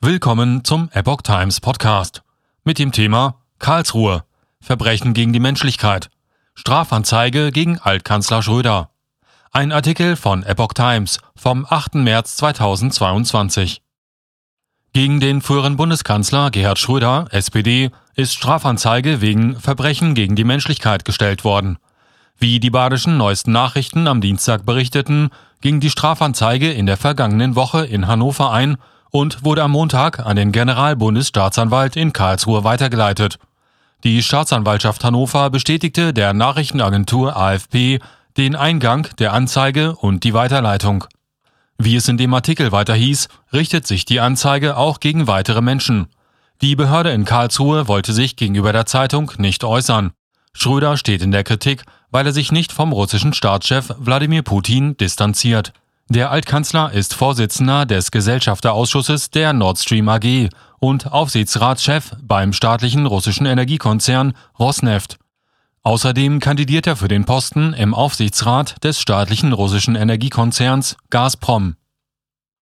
Willkommen zum Epoch Times Podcast mit dem Thema Karlsruhe. Verbrechen gegen die Menschlichkeit. Strafanzeige gegen Altkanzler Schröder. Ein Artikel von Epoch Times vom 8. März 2022. Gegen den früheren Bundeskanzler Gerhard Schröder, SPD, ist Strafanzeige wegen Verbrechen gegen die Menschlichkeit gestellt worden. Wie die badischen neuesten Nachrichten am Dienstag berichteten, ging die Strafanzeige in der vergangenen Woche in Hannover ein und wurde am Montag an den Generalbundesstaatsanwalt in Karlsruhe weitergeleitet. Die Staatsanwaltschaft Hannover bestätigte der Nachrichtenagentur AFP den Eingang der Anzeige und die Weiterleitung. Wie es in dem Artikel weiter hieß, richtet sich die Anzeige auch gegen weitere Menschen. Die Behörde in Karlsruhe wollte sich gegenüber der Zeitung nicht äußern. Schröder steht in der Kritik, weil er sich nicht vom russischen Staatschef Wladimir Putin distanziert. Der Altkanzler ist Vorsitzender des Gesellschafterausschusses der Nord Stream AG und Aufsichtsratschef beim staatlichen russischen Energiekonzern Rosneft. Außerdem kandidiert er für den Posten im Aufsichtsrat des staatlichen russischen Energiekonzerns Gazprom.